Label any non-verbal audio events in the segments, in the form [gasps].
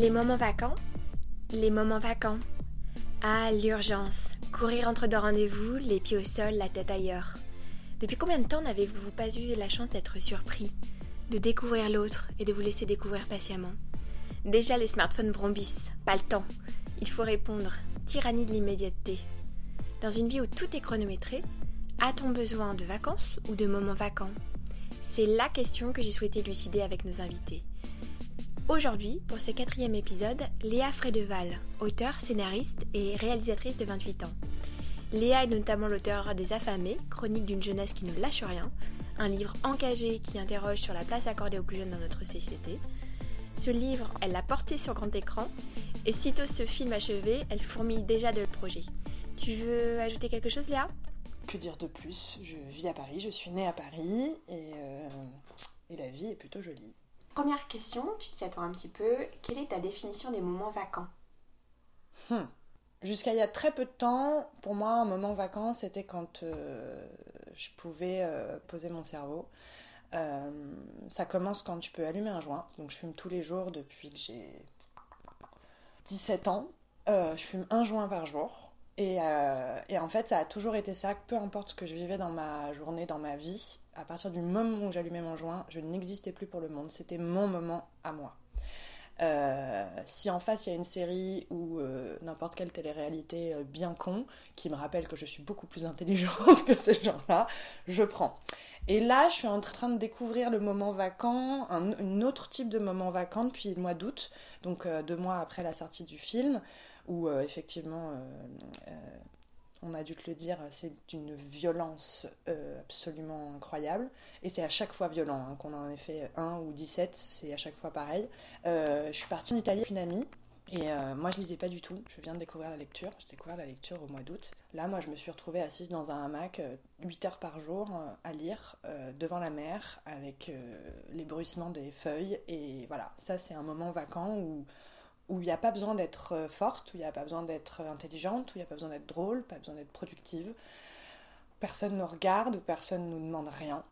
Les moments vacants Les moments vacants. Ah, l'urgence. Courir entre deux rendez-vous, les pieds au sol, la tête ailleurs. Depuis combien de temps n'avez-vous pas eu la chance d'être surpris, de découvrir l'autre et de vous laisser découvrir patiemment? Déjà les smartphones brombissent, pas le temps. Il faut répondre, tyrannie de l'immédiateté. Dans une vie où tout est chronométré, a-t-on besoin de vacances ou de moments vacants? C'est la question que j'ai souhaité lucider avec nos invités. Aujourd'hui, pour ce quatrième épisode, Léa Frédeval, auteure, scénariste et réalisatrice de 28 ans. Léa est notamment l'auteur des Affamés, chronique d'une jeunesse qui ne lâche rien, un livre engagé qui interroge sur la place accordée aux plus jeunes dans notre société. Ce livre, elle l'a porté sur grand écran, et sitôt ce film achevé, elle fourmille déjà de projet. Tu veux ajouter quelque chose, Léa? Que dire de plus? Je vis à Paris, je suis née à Paris, et, euh, et la vie est plutôt jolie. Première question, tu t'y attends un petit peu. Quelle est ta définition des moments vacants? Hmm. Jusqu'à il y a très peu de temps, pour moi, un moment vacant, c'était quand euh, je pouvais euh, poser mon cerveau. Euh, ça commence quand tu peux allumer un joint. Donc je fume tous les jours depuis que j'ai 17 ans. je fume un joint par jour. Euh, et, en fait, ça a toujours été ça, peu importe ce que je vivais dans ma journée, dans ma vie, à partir du moment où j'allumais mon joint, je n'existais plus pour le monde. C'était mon moment à moi. Euh, si en face il y a une série ou euh, n'importe quelle télé-réalité bien con qui me rappelle que je suis beaucoup plus intelligente [laughs] que ces gens-là, je prends. Et là, je suis en train de découvrir le moment vacant, un, autre type de moment vacant depuis le mois d'août, donc deux mois après la sortie du film où euh, effectivement, euh, euh, on a dû te le dire, c'est d'une violence absolument incroyable. Et c'est à chaque fois violent, hein, qu'on en ait fait un ou 17, c'est à chaque fois pareil. je suis partie en Italie avec une amie. Et moi, je lisais pas du tout. Je viens de découvrir la lecture. J'ai découvert la lecture au mois d'août. Là, moi, je me suis retrouvée assise dans un hamac 8 heures par jour à lire devant la mer avec les bruissements des feuilles. Et voilà, ça, c'est un moment vacant où où il n'y a pas besoin d'être euh, forte, où il n'y a pas besoin d'être intelligente, où il n'y a pas besoin d'être drôle, pas besoin d'être productive. Personne ne regarde, personne ne nous demande rien.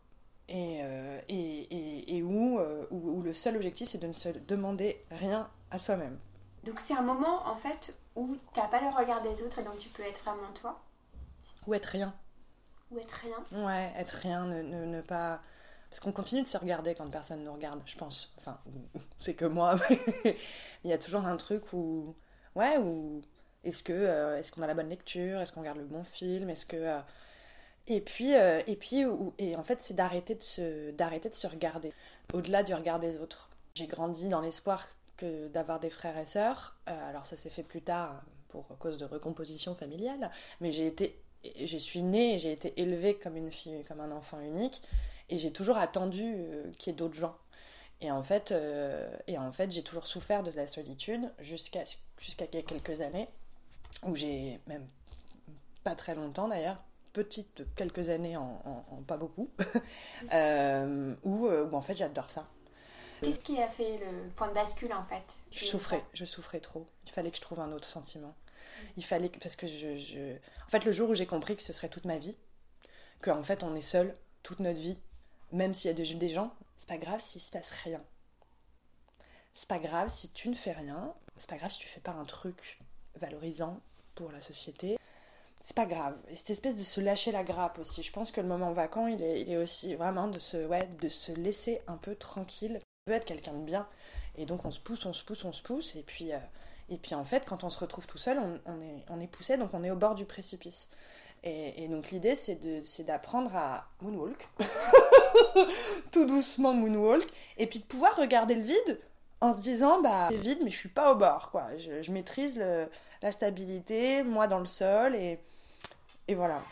Et, euh, et, et, euh, où, où, le seul objectif, c'est de ne se demander rien à soi-même. Donc c'est un moment, en fait, où tu n'as pas le regard des autres et donc tu peux être vraiment toi? Ou être rien. Ou être rien? Ouais, être rien, ne, ne pas parce qu'on continue de se regarder quand personne nous regarde, je pense. Enfin, [laughs] c'est que moi, [laughs] il y a toujours un truc où. Ouais, où. Est-ce que euh, est-ce qu'on a la bonne lecture? Est-ce qu'on regarde le bon film? Est-ce que. Euh, et puis, euh, et puis et en fait, c'est d'arrêter de, se, d'arrêter de se regarder, au-delà du regard des autres. J'ai grandi dans l'espoir que d'avoir des frères et sœurs. alors, ça s'est fait plus tard pour cause de recomposition familiale, mais j'ai été. Je suis née, j'ai été élevée comme une fille, comme un enfant unique. Et j'ai toujours attendu euh, qu'il y ait d'autres gens. Et en fait, euh, et en fait j'ai toujours souffert de la solitude jusqu'à jusqu'à quelques années, où j'ai même pas très longtemps d'ailleurs, petite quelques années en, pas beaucoup, [laughs] euh, où, en fait j'adore ça. Qu'est-ce qui a fait le point de bascule en fait? Je souffrais, je souffrais trop. Il fallait que je trouve un autre sentiment. Il fallait que, parce que je, je... en fait le jour où j'ai compris que ce serait toute ma vie, qu'en fait on est seul toute notre vie même s'il y a des, gens, c'est pas grave s'il se passe rien. C'est pas grave si tu ne fais rien. C'est pas grave si tu fais pas un truc valorisant pour la société. C'est pas grave. Et cette espèce de se lâcher la grappe aussi. Je pense que le moment vacant, il est, il est aussi vraiment de se, ouais, de se laisser un peu tranquille. On veut être quelqu'un de bien. Et donc on se pousse, on se pousse, on se pousse. Et puis, euh, et puis en fait, quand on se retrouve tout seul, on, est, on est poussé, donc on est au bord du précipice. Et, donc l'idée, c'est d'apprendre à moonwalk, [laughs] tout doucement moonwalk, et puis de pouvoir regarder le vide en se disant, bah c'est vide, mais je suis pas au bord, quoi. Je, maîtrise la stabilité, moi dans le sol, et, et voilà.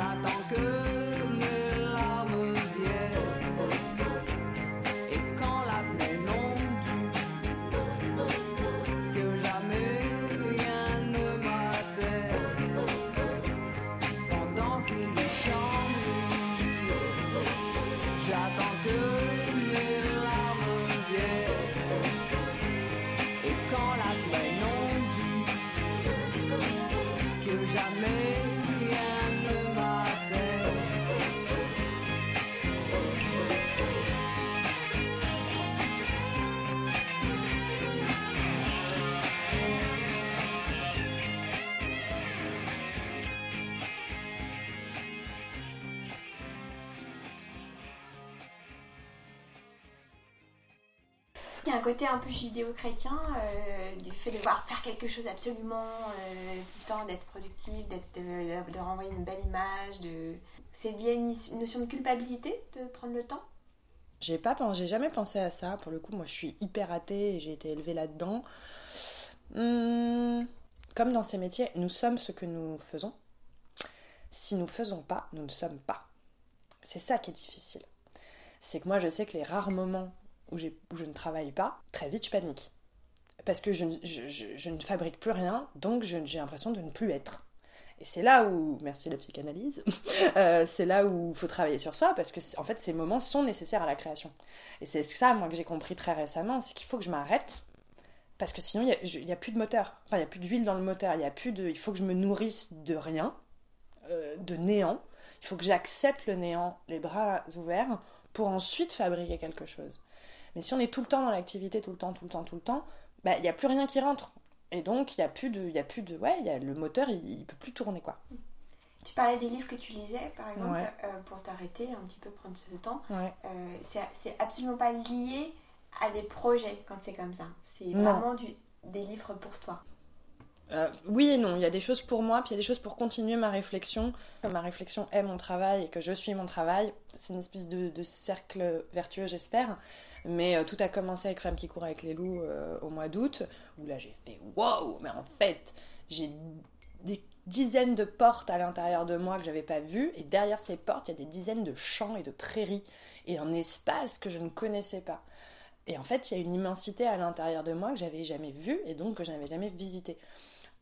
I don't Il y a un côté un peu judéo-chrétien euh, du fait de devoir faire quelque chose absolument euh, tout le temps, d'être productif, d'être, de, renvoyer une belle image. De... C'est lié à une notion de culpabilité de prendre le temps? J'ai pas j'ai jamais pensé à ça. Pour le coup, moi je suis hyper athée et j'ai été élevée là-dedans. Hum, comme dans ces métiers, nous sommes ce que nous faisons. Si nous faisons pas, nous ne sommes pas. C'est ça qui est difficile. C'est que moi, je sais que les rares moments où, je ne travaille pas, très vite, je panique. Parce que je, ne fabrique plus rien, donc j'ai l'impression de ne plus être. Et c'est là où, merci la psychanalyse, [laughs] euh, c'est là où il faut travailler sur soi, parce que en fait, ces moments sont nécessaires à la création. Et c'est ça, moi, que j'ai compris très récemment, c'est qu'il faut que je m'arrête, parce que sinon, il n'y a, a, plus de moteur. Enfin, il n'y a plus d'huile dans le moteur, il y a plus de... Il faut que je me nourrisse de rien, euh, de néant. Il faut que j'accepte le néant, les bras ouverts, pour ensuite fabriquer quelque chose. Mais si on est tout le temps dans l'activité, tout le temps, tout le temps, tout le temps, bah, il n'y a plus rien qui rentre. Et donc, il n'y a plus de. Y a plus de ouais, y a, le moteur, il ne peut plus tourner, quoi. Tu parlais des livres que tu lisais, par exemple, euh, pour t'arrêter un petit peu, prendre ce temps. Ouais. Euh, c'est absolument pas lié à des projets quand c'est comme ça. C'est vraiment du, des livres pour toi. Euh, oui et non, il y a des choses pour moi, puis il y a des choses pour continuer ma réflexion. Ma réflexion est mon travail et que je suis mon travail, c'est une espèce de, cercle vertueux, j'espère. Mais euh, tout a commencé avec Femme qui court avec les loups euh, au mois d'août, où là j'ai fait wow, mais en fait, j'ai des dizaines de portes à l'intérieur de moi que j'avais pas vues, et derrière ces portes, il y a des dizaines de champs et de prairies, et un espace que je ne connaissais pas. Et en fait, il y a une immensité à l'intérieur de moi que j'avais jamais vue et donc que je n'avais jamais visitée.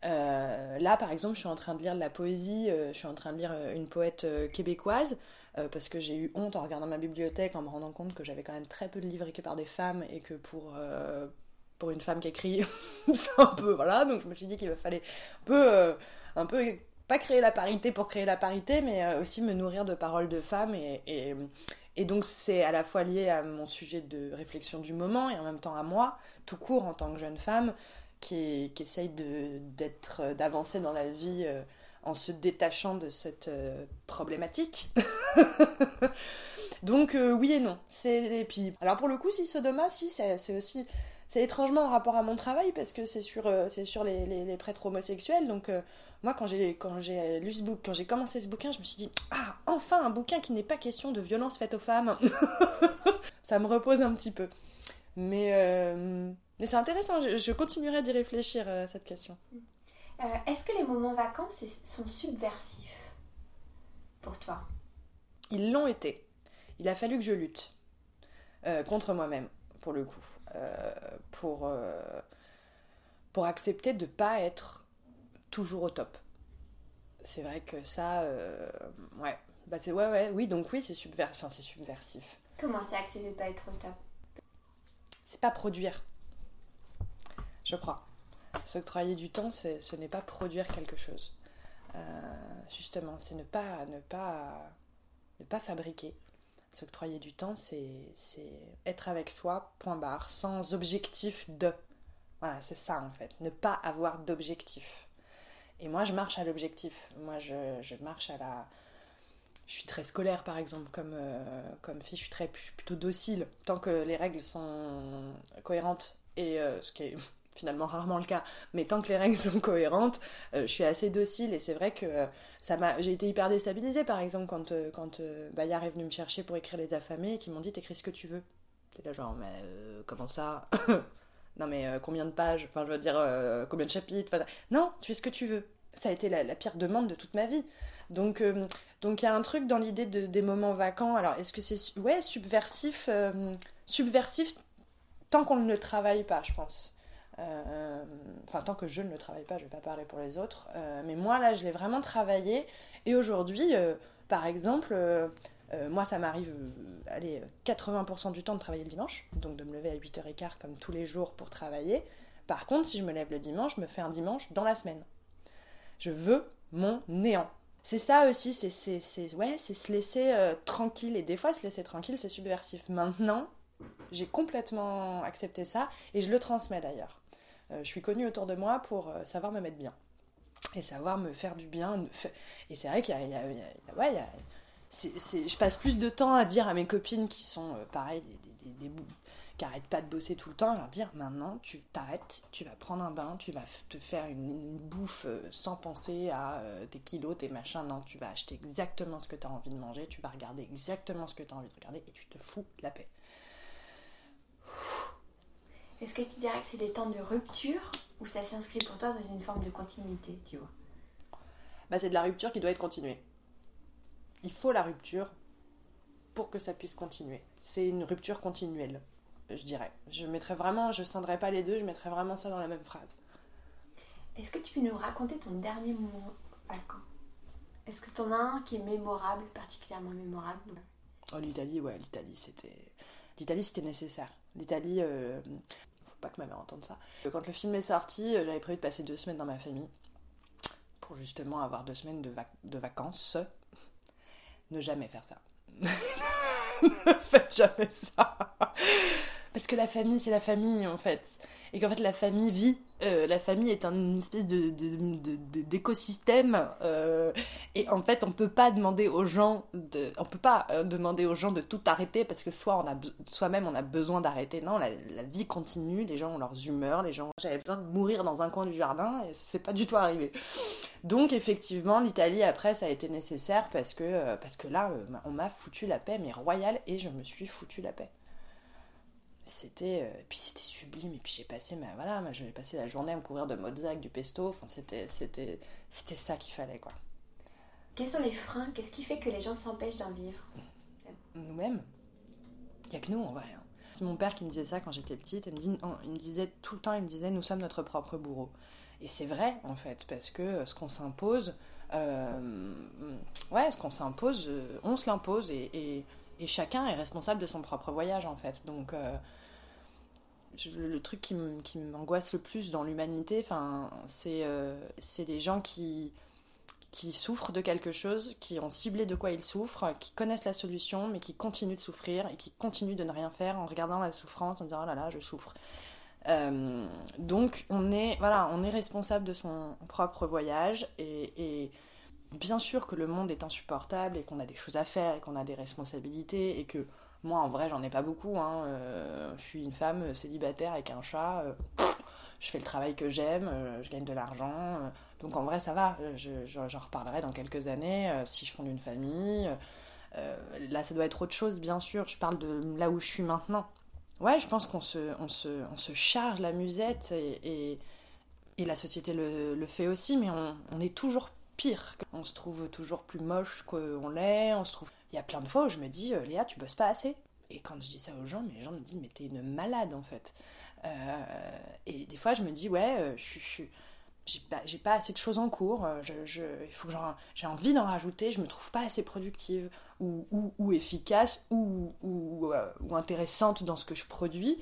Euh, là, par exemple, je suis en train de lire de la poésie, euh, je suis en train de lire euh, une poète québécoise, parce que j'ai eu honte en regardant ma bibliothèque, en me rendant compte que j'avais quand même très peu de livres écrits par des femmes, et que pour, pour une femme qui écrit, [laughs] c'est un peu... Voilà, donc je me suis dit qu'il fallait un peu, un peu, pas créer la parité pour créer la parité, mais aussi me nourrir de paroles de femmes, et, et, et donc c'est à la fois lié à mon sujet de réflexion du moment, et en même temps à moi, tout court en tant que jeune femme, qui, qui essaye d'être, euh, d'avancer dans la vie euh, en se détachant de cette euh, problématique. [laughs] Donc oui et non. C'est et alors pour le coup si Sodoma si c'est aussi c'est étrangement en rapport à mon travail parce que c'est sur sur les, les, prêtres homosexuels donc moi quand j'ai quand j'ai lu ce bouquin quand j'ai commencé ce bouquin je me suis dit ah enfin un bouquin qui n'est pas question de violence faite aux femmes [laughs] ça me repose un petit peu mais mais c'est intéressant, je, continuerai d'y réfléchir euh, à cette question. Euh, est-ce que les moments vacances sont subversifs pour toi? Ils l'ont été. Il a fallu que je lutte euh, contre moi-même, pour le coup, pour, pour accepter de ne pas être toujours au top. C'est vrai que ça, ouais, bah c'est ouais, ouais, oui, donc oui, c'est subversif. Enfin, c'est subversif. Comment c'est accepter de ne pas être au top? C'est pas produire je crois. S'octroyer du temps, ce n'est pas produire quelque chose. Euh, justement, c'est ne pas, ne, pas, ne pas fabriquer. S'octroyer du temps, c'est être avec soi, point barre, sans objectif de. Voilà, c'est ça en fait. Ne pas avoir d'objectif. Et moi, je marche à l'objectif. Moi, je, marche à la. Je suis très scolaire, par exemple, comme, euh, comme fille. Je suis, très, plutôt docile. Tant que les règles sont cohérentes, et euh, ce qui est finalement rarement le cas, mais tant que les règles [laughs] sont cohérentes, euh, je suis assez docile et c'est vrai que euh, ça m'a, j'ai été hyper déstabilisée par exemple quand, euh, quand Bayard est venu me chercher pour écrire Les Affamés et qui m'ont dit t'écris ce que tu veux. C'est là genre, mais comment ça? [laughs] Non mais combien de pages? Enfin je veux dire, combien de chapitres? Non, tu fais ce que tu veux. Ça a été la, pire demande de toute ma vie. Donc donc il y a un truc dans l'idée de, des moments vacants. Alors est-ce que c'est ouais subversif subversif tant qu'on ne le travaille pas, je pense. Euh, enfin, tant que je ne le travaille pas, je ne vais pas parler pour les autres. Euh, mais moi, là, je l'ai vraiment travaillé. Et aujourd'hui, euh, par exemple, moi, ça m'arrive, allez, 80% du temps de travailler le dimanche. Donc de me lever à 8h15 comme tous les jours pour travailler. Par contre, si je me lève le dimanche, je me fais un dimanche dans la semaine. Je veux mon néant. C'est ça aussi, c'est ouais, se laisser tranquille. Et des fois, se laisser tranquille, c'est subversif. Maintenant, j'ai complètement accepté ça et je le transmets d'ailleurs. Euh, je suis connue autour de moi pour euh, savoir me mettre bien et savoir me faire du bien. Et c'est vrai qu'il y a, ouais, je passe plus de temps à dire à mes copines qui sont euh, pareil, des, qui arrêtent pas de bosser tout le temps, leur dire maintenant tu t'arrêtes, tu vas prendre un bain, tu vas te faire une, bouffe euh, sans penser à tes kilos, tes machins. Non, tu vas acheter exactement ce que tu as envie de manger, tu vas regarder exactement ce que tu as envie de regarder et tu te fous la paix. Est-ce que tu dirais que c'est des temps de rupture ou ça s'inscrit pour toi dans une forme de continuité, tu vois? Bah, C'est de la rupture qui doit être continuée. Il faut la rupture pour que ça puisse continuer. C'est une rupture continuelle je dirais. Je mettrais vraiment, je scindrais pas les deux, je mettrais vraiment ça dans la même phrase. Est-ce que tu peux nous raconter ton dernier moment vacant Est-ce que tu en as un qui est mémorable, particulièrement mémorable? Oh, l'Italie, ouais, l'Italie, c'était. L'Italie, c'était nécessaire. L'Italie, euh... faut pas que ma mère entende ça. Quand le film est sorti, euh, j'avais prévu de passer deux semaines dans ma famille pour justement avoir deux semaines de, de vacances. Ne jamais faire ça. [laughs] ne faites jamais ça. Parce que la famille, c'est la famille, en fait. Et qu'en fait, la famille vit. Euh, la famille est une espèce d'écosystème. Euh, et en fait, on peut pas demander aux gens de, on peut pas euh, demander aux gens de tout arrêter parce que soit on a, soi-même on a besoin d'arrêter. Non, la, vie continue. Les gens ont leurs humeurs. Les gens, j'avais besoin de mourir dans un coin du jardin et c'est pas du tout arrivé. Donc effectivement, l'Italie après, ça a été nécessaire parce que, parce que là, on m'a foutu la paix, mais royale, et je me suis foutu la paix c'était euh, puis c'était sublime et puis j'ai passé ma voilà j'avais passé la journée à me couvrir de Mozart du pesto enfin c'était c'était c'était ça qu'il fallait quoi. Quels sont les freins? Qu'est-ce qui fait que les gens s'empêchent d'en vivre? Nous-mêmes. Il y a que nous en vrai hein. c'est mon père qui me disait ça quand j'étais petite. Il me, dit, il me disait tout le temps il me disait nous sommes notre propre bourreau. Et c'est vrai en fait parce que euh, ce qu'on s'impose euh, ouais ce qu'on s'impose on se l'impose et, et, et, chacun est responsable de son propre voyage en fait donc le truc qui m'angoisse le plus dans l'humanité, c'est euh, les gens qui, qui souffrent de quelque chose, qui ont ciblé de quoi ils souffrent, qui connaissent la solution, mais qui continuent de souffrir et qui continuent de ne rien faire en regardant la souffrance, en disant oh là là, je souffre. Euh, donc on est voilà, on est responsable de son propre voyage et bien sûr que le monde est insupportable et qu'on a des choses à faire et qu'on a des responsabilités et que moi, en vrai, j'en ai pas beaucoup. Hein. Euh, je suis une femme célibataire avec un chat. Euh, je fais le travail que j'aime, euh, je gagne de l'argent. donc en vrai, ça va. J'en reparlerai dans quelques années si je fonde une famille. là, ça doit être autre chose, bien sûr. Je parle de là où je suis maintenant. Ouais, je pense qu'on se, on se, on se charge la musette et, et, la société le, le, fait aussi, mais on, on est toujours pire. On se trouve toujours plus moche qu'on l'est, on se trouve il y a plein de fois où je me dis, euh, Léa, tu bosses pas assez. Et quand je dis ça aux gens, les gens me disent, mais t'es une malade en fait. Euh, et des fois, je me dis, ouais, euh, je suis. J'ai pas, pas, assez de choses en cours, je, je, il faut que j'ai envie d'en rajouter, je me trouve pas assez productive ou, ou, efficace ou, ou, intéressante dans ce que je produis.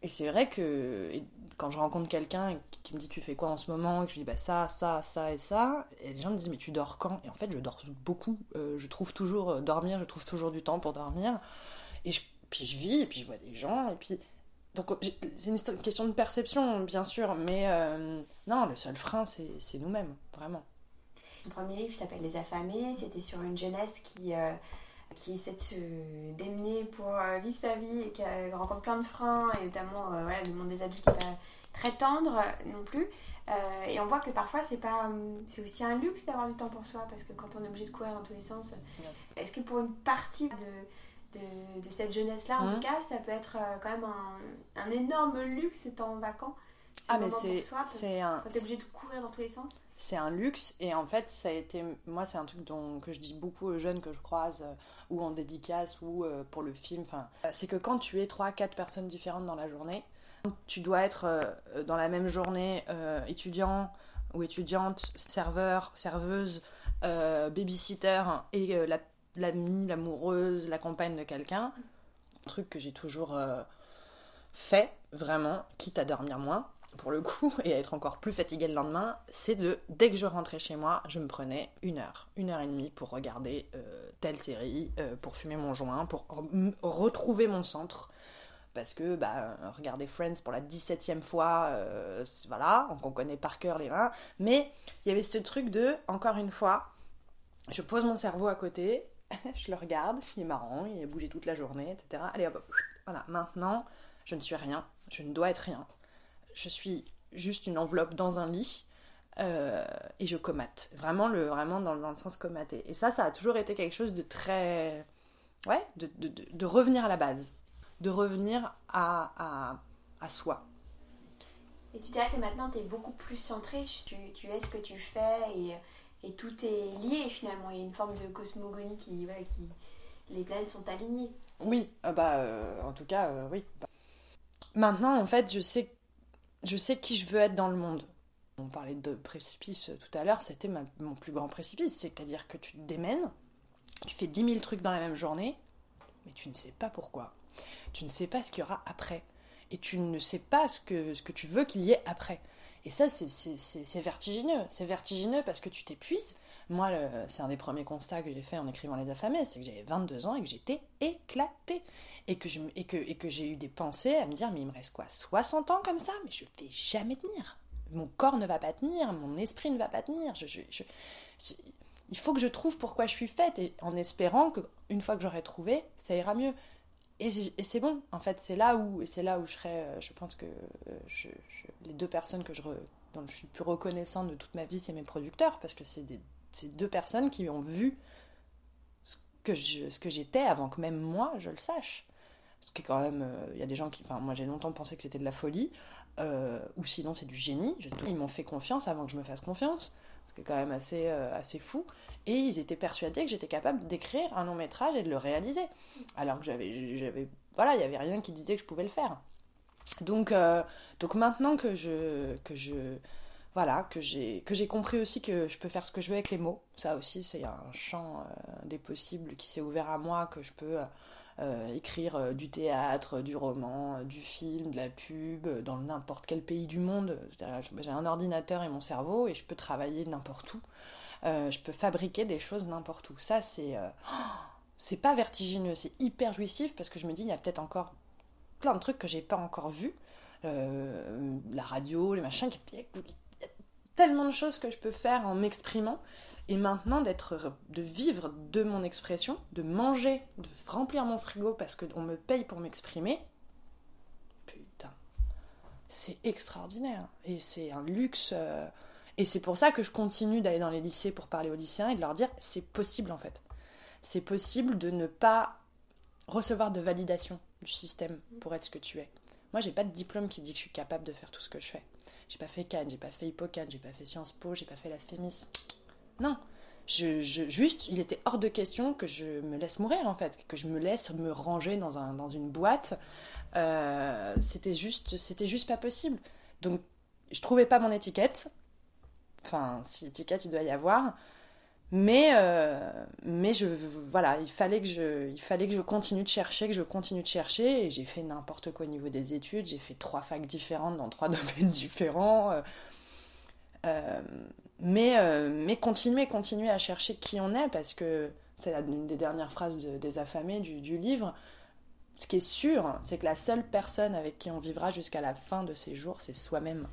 et c'est vrai que quand je rencontre quelqu'un qui me dit tu fais quoi en ce moment, et que je dis bah ça, ça, ça et ça, et les gens me disent mais tu dors quand? Et en fait je dors beaucoup, euh, je trouve toujours euh, dormir, je trouve toujours du temps pour dormir, et puis je vis, et puis je vois des gens, et puis donc c'est une question de perception bien sûr, mais euh, non le seul frein c'est nous-mêmes vraiment. Le premier livre s'appelle Les affamés, c'était sur une jeunesse qui qui essaie de se démener pour euh, vivre sa vie et qui rencontre plein de freins, et notamment euh, voilà, le monde des adultes qui n'est pas très tendre non plus. Euh, et on voit que parfois c'est pas c'est aussi un luxe d'avoir du temps pour soi parce que quand on est obligé de courir dans tous les sens est-ce que pour une partie de, de, de cette jeunesse là en mmh. tout cas ça peut être quand même un, un énorme luxe temps vacants ah mais c'est c'est un t'es obligé de courir dans tous les sens. C'est un luxe et en fait ça a été moi c'est un truc dont, que je dis beaucoup aux jeunes que je croise euh, ou en dédicace ou euh, pour le film enfin c'est que quand tu es 3 4 personnes différentes dans la journée tu dois être euh, dans la même journée étudiant ou étudiante serveur serveuse babysitter et l'amie l'amoureuse la compagne de quelqu'un. Un truc que j'ai toujours fait vraiment quitte à dormir moins pour le coup, [laughs] et à être encore plus fatiguée le lendemain, c'est de, dès que je rentrais chez moi, je me prenais une heure, une heure et demie pour regarder euh, telle série, euh, pour fumer mon joint, pour retrouver mon centre. Parce que, bah, regarder Friends pour la 17e fois, euh, voilà, on connaît par cœur les reins. Mais il y avait ce truc de, encore une fois, je pose mon cerveau à côté, [laughs] je le regarde, il est marrant, il a bougé toute la journée, etc. Allez hop, Voilà, maintenant, je ne suis rien, je ne dois être rien. Je suis juste une enveloppe dans un lit euh, et je comate. Vraiment, le, vraiment dans, le sens comater. Et ça, ça a toujours été quelque chose de très. Ouais, de, de, de revenir à la base, de revenir à, à, à soi. Et tu dirais que maintenant, tu es beaucoup plus centré, tu, tu, es ce que tu fais et, et, tout est lié finalement. Il y a une forme de cosmogonie qui. Voilà, qui les planètes sont alignées. Oui, euh, bah, euh, en tout cas, oui. Maintenant, en fait, je sais, je sais qui je veux être dans le monde. On parlait de précipice tout à l'heure, c'était mon plus grand précipice. C'est-à-dire que tu te démènes, tu fais 10 000 trucs dans la même journée, mais tu ne sais pas pourquoi. Tu ne sais pas ce qu'il y aura après. Et tu ne sais pas ce que, ce que tu veux qu'il y ait après. Et ça, c'est vertigineux. C'est vertigineux parce que tu t'épuises. Moi, c'est un des premiers constats que j'ai fait en écrivant Les Affamés, c'est que j'avais 22 ans et que j'étais éclatée. Et que, et que, et que j'ai eu des pensées à me dire, mais il me reste quoi 60 ans comme ça? Mais je vais jamais tenir mon corps ne va pas tenir, mon esprit ne va pas tenir. Je, il faut que je trouve pourquoi je suis faite, et en espérant qu'une fois que j'aurai trouvé, ça ira mieux. Et, c'est bon, en fait, c'est là où, c'est là où je serai. Euh, je pense que euh, les deux personnes que je dont je suis plus reconnaissante de toute ma vie, c'est mes producteurs, parce que c'est deux personnes qui ont vu ce que j'étais avant que même moi je le sache. Ce qui est quand même, euh, il y a des gens qui, enfin moi j'ai longtemps pensé que c'était de la folie. Euh, ou sinon c'est du génie. Ils m'ont fait confiance avant que je me fasse confiance, ce qui est quand même assez, euh, assez fou. Et ils étaient persuadés que j'étais capable d'écrire un long métrage et de le réaliser. Alors que j'avais, voilà, il n'y avait rien qui disait que je pouvais le faire. Donc, donc maintenant que je, que je, voilà, que j'ai, compris aussi que je peux faire ce que je veux avec les mots, ça aussi c'est un champ des possibles qui s'est ouvert à moi, que je peux euh, écrire euh, du théâtre, du roman, euh, du film, de la pub, dans n'importe quel pays du monde. J'ai un ordinateur et mon cerveau et je peux travailler n'importe où. je peux fabriquer des choses n'importe où. Ça, c'est [gasps] c'est pas vertigineux, c'est hyper jouissif parce que je me dis, il y a peut-être encore plein de trucs que j'ai pas encore vus. la radio, les machins, y a tellement de choses que je peux faire en m'exprimant et maintenant, d'être, de vivre de mon expression, de manger, de remplir mon frigo parce qu'on me paye pour m'exprimer, putain, c'est extraordinaire. Et c'est un luxe. Euh, et c'est pour ça que je continue d'aller dans les lycées pour parler aux lycéens et de leur dire c'est possible en fait. C'est possible de ne pas recevoir de validation du système pour être ce que tu es. Moi, j'ai pas de diplôme qui dit que je suis capable de faire tout ce que je fais. J'ai pas fait Cannes, j'ai pas fait Hippocane, j'ai pas fait Sciences Po, j'ai pas fait la Fémis. Non. Je, juste, il était hors de question que je me laisse mourir en fait, que je me laisse me ranger dans, un, dans une boîte. Euh, c'était juste, c'était juste pas possible. Donc, je trouvais pas mon étiquette. Enfin, si étiquette il doit y avoir. Mais, euh, mais je, voilà, il fallait, que je, il fallait que je continue de chercher, que je continue de chercher. Et j'ai fait n'importe quoi au niveau des études. J'ai fait trois facs différentes dans trois [laughs] domaines différents. Euh, mais, euh, mais continuer, continuer à chercher qui on est, parce que c'est une des dernières phrases des affamés du, du, livre. Ce qui est sûr, c'est que la seule personne avec qui on vivra jusqu'à la fin de ses jours, c'est soi-même.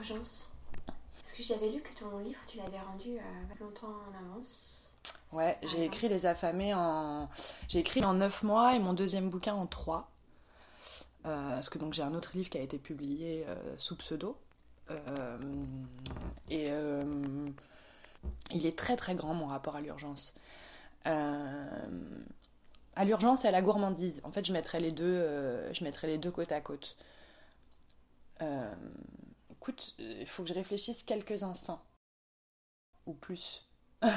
L'urgence Parce que j'avais lu que ton livre, tu l'avais rendu euh, longtemps en avance. Ouais, j'ai écrit Les Affamés en. J'ai écrit en 9 mois et mon deuxième bouquin en 3. Euh, parce que donc j'ai un autre livre qui a été publié euh, sous pseudo. et il est très très grand mon rapport à l'urgence. à l'urgence et à la gourmandise. En fait, je mettrais les deux, je mettrais les deux côte à côte. Écoute, il faut que je réfléchisse quelques instants. Ou plus. [laughs] Moi,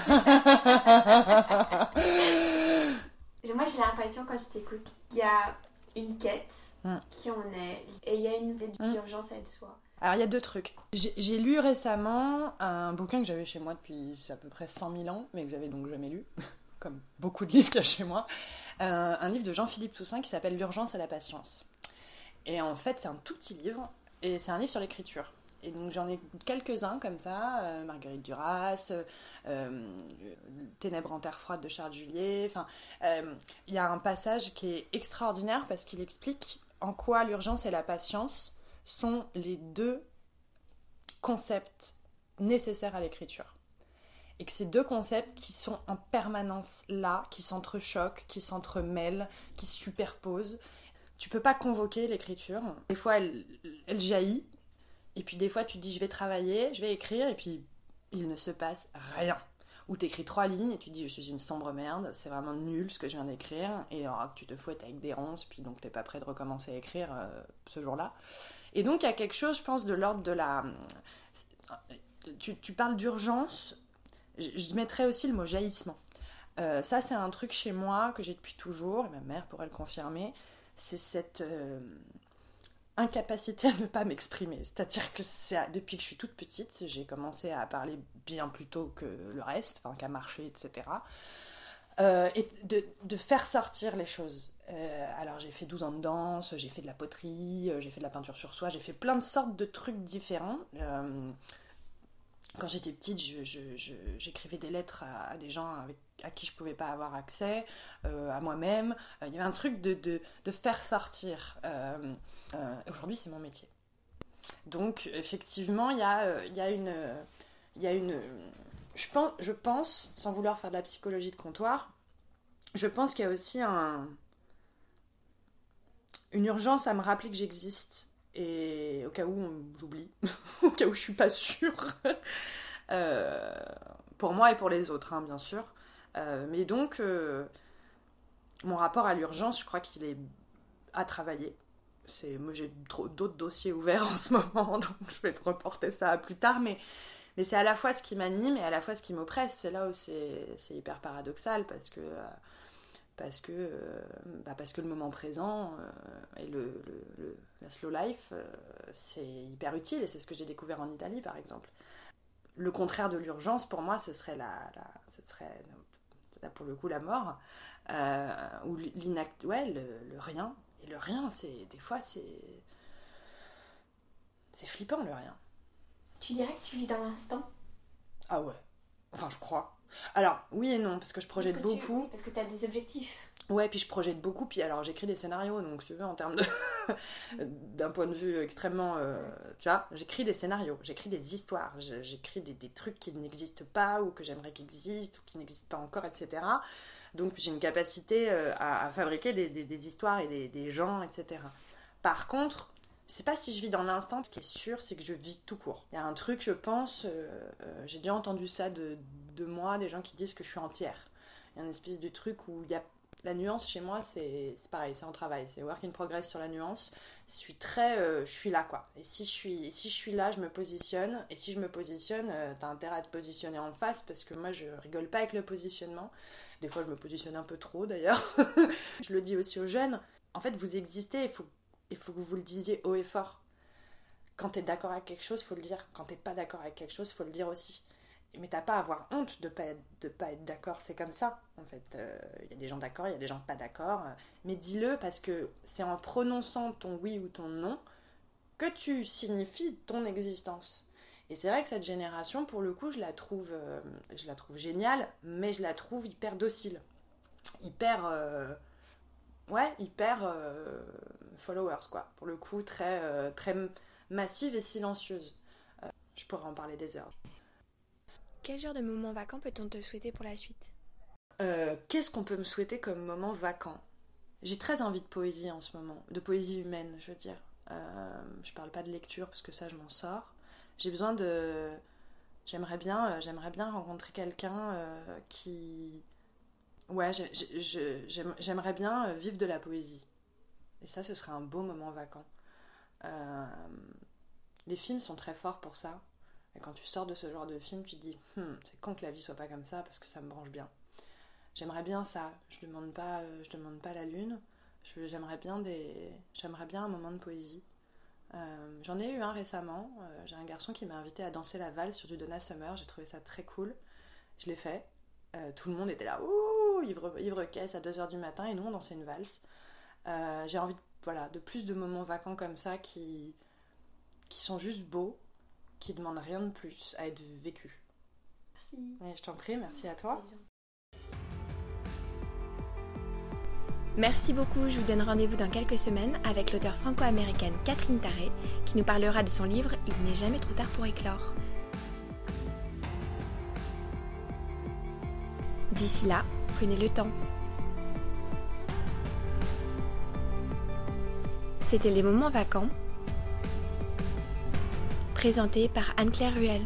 j'ai l'impression, quand je t'écoute, qu'il y a une quête hmm. qui en est, et il y a une hmm. d'urgence à être soi. Alors, il y a deux trucs. J'ai lu récemment un bouquin que j'avais chez moi depuis à peu près 100 000 ans, mais que j'avais donc jamais lu, [laughs] comme beaucoup de livres qu'il y a chez moi. Euh, un livre de Jean-Philippe Toussaint qui s'appelle L'urgence à la patience. Et en fait, c'est un tout petit livre, et c'est un livre sur l'écriture. Et donc j'en ai quelques-uns comme ça, euh, Marguerite Duras, euh, Ténèbres en terre froide de Charles Julier. Enfin, euh, il y a un passage qui est extraordinaire parce qu'il explique en quoi l'urgence et la patience sont les deux concepts nécessaires à l'écriture. Et que ces deux concepts qui sont en permanence là, qui s'entrechoquent, qui s'entremêlent, qui se superposent. Tu peux pas convoquer l'écriture. Des fois, elle jaillit, et puis des fois, tu te dis, je vais travailler, je vais écrire, et puis il ne se passe rien. Ou tu écris trois lignes et tu te dis, je suis une sombre merde, c'est vraiment nul ce que je viens d'écrire, et tu te fouettes avec des ronces, puis donc t'es pas prêt de recommencer à écrire euh, ce jour-là. Et donc il y a quelque chose, je pense, de l'ordre de la. Tu, tu parles d'urgence, je, je mettrais aussi le mot jaillissement. Euh, ça, c'est un truc chez moi que j'ai depuis toujours, et ma mère pourrait le confirmer. C'est cette euh, incapacité à ne pas m'exprimer. C'est-à-dire que c'est depuis que je suis toute petite, j'ai commencé à parler bien plus tôt que le reste, enfin qu'à marcher, etc. Euh, et de, de, faire sortir les choses. Euh, alors j'ai fait 12 ans de danse, j'ai fait de la poterie, euh, j'ai fait de la peinture sur soie, j'ai fait plein de sortes de trucs différents. Euh, quand j'étais petite, j'écrivais des lettres à, des gens à qui je pouvais pas avoir accès, euh, à moi-même. Euh, il y avait un truc de, de, faire sortir. Euh, Aujourd'hui, c'est mon métier. Donc, effectivement, il y a, y a une. Y a une je, pense, je pense, sans vouloir faire de la psychologie de comptoir, je pense qu'il y a aussi un, une urgence à me rappeler que j'existe et au cas où j'oublie, [laughs] au cas où je suis pas sûre, [laughs] euh, pour moi et pour les autres, hein, bien sûr. Euh, mais donc, euh, mon rapport à l'urgence, je crois qu'il est à travailler. C'est, moi, j'ai d'autres dossiers ouverts [laughs] en ce moment, donc je vais reporter ça plus tard, mais, mais c'est à la fois ce qui m'anime et à la fois ce qui m'oppresse. C'est là où c'est hyper paradoxal parce que parce que, euh, bah parce que le moment présent euh, et le, le, le, la slow life, euh, c'est hyper utile et c'est ce que j'ai découvert en Italie par exemple. Le contraire de l'urgence, pour moi, ce serait, la, la, ce serait là pour le coup la mort, ou l'inact, ouais, le, le, rien. Et le rien, c'est des fois, c'est. C'est flippant le rien. Tu dirais que tu vis dans l'instant? Ah ouais. Enfin, je crois. Alors, oui et non, parce que je projette parce que beaucoup. Tu, parce que tu as des objectifs. Ouais, puis je projette beaucoup, puis alors j'écris des scénarios, donc si tu veux, en termes de. [laughs] d'un point de vue extrêmement. Euh, tu vois, j'écris des scénarios, j'écris des histoires, j'écris des, des, trucs qui n'existent pas, ou que j'aimerais qu'ils existent, ou qui n'existent pas encore, etc. Donc j'ai une capacité euh, à, à, fabriquer des, des, des histoires et des, gens, etc. Par contre, je sais pas si je vis dans l'instant. Ce qui est sûr, c'est que je vis tout court. Il y a un truc, je pense, euh, euh, j'ai déjà entendu ça de, moi, des gens qui disent que je suis entière. Il y a une espèce de truc où il y a la nuance chez moi, c'est pareil, c'est en travail, c'est work in progress sur la nuance. Je suis très, euh, je suis là quoi. Et si je suis, si je suis là, je me positionne. Et si je me positionne, euh, t'as intérêt à te positionner en face parce que moi je rigole pas avec le positionnement. Des fois je me positionne un peu trop d'ailleurs. [laughs] je le dis aussi aux jeunes. En fait, vous existez, il faut, il faut que vous le disiez haut et fort. Quand t'es d'accord avec quelque chose, faut le dire. Quand t'es pas d'accord avec quelque chose, faut le dire aussi mais t'as pas à avoir honte de pas être, pas être d'accord, c'est comme ça en fait. Il euh, y a des gens d'accord, il y a des gens pas d'accord, mais dis-le parce que c'est en prononçant ton oui ou ton non que tu signifies ton existence. Et c'est vrai que cette génération, pour le coup, je la trouve, euh, je la trouve géniale, mais je la trouve hyper docile, hyper, euh, ouais, hyper followers quoi. Pour le coup, très, très massive et silencieuse. je pourrais en parler des heures. Quel genre de moment vacant peut-on te souhaiter pour la suite? Euh, Qu'est-ce qu'on peut me souhaiter comme moment vacant? J'ai très envie de poésie en ce moment, de poésie humaine, je veux dire. Euh, je parle pas de lecture parce que ça, je m'en sors. J'ai besoin de. J'aimerais bien, euh, j'aimerais bien rencontrer quelqu'un euh, qui. Ouais, j'aimerais bien vivre de la poésie. Et ça, ce serait un beau moment vacant. Euh, les films sont très forts pour ça. Et quand tu sors de ce genre de film, tu te dis, hm, c'est con que la vie soit pas comme ça parce que ça me branche bien. J'aimerais bien ça. Je demande pas, euh, je demande pas la lune. J'aimerais bien des, j'aimerais bien un moment de poésie. Euh, J'en ai eu un récemment. J'ai un garçon qui m'a invité à danser la valse sur du Donna Summer. J'ai trouvé ça très cool. Je l'ai fait. Tout le monde était là, ouh, ivre, ivre caisse à 2h du matin, et nous on dansait une valse. J'ai envie de voilà, de plus de moments vacants comme ça qui, qui sont juste beaux, qui demandent rien de plus à être vécus. Merci. je t'en prie, merci à toi. Merci beaucoup, je vous donne rendez-vous dans quelques semaines avec l'auteure franco-américaine Catherine Taré qui nous parlera de son livre Il n'est jamais trop tard pour éclore. D'ici là, prenez le temps. C'était Les Moments Vacants, présenté par Anne-Claire Ruel.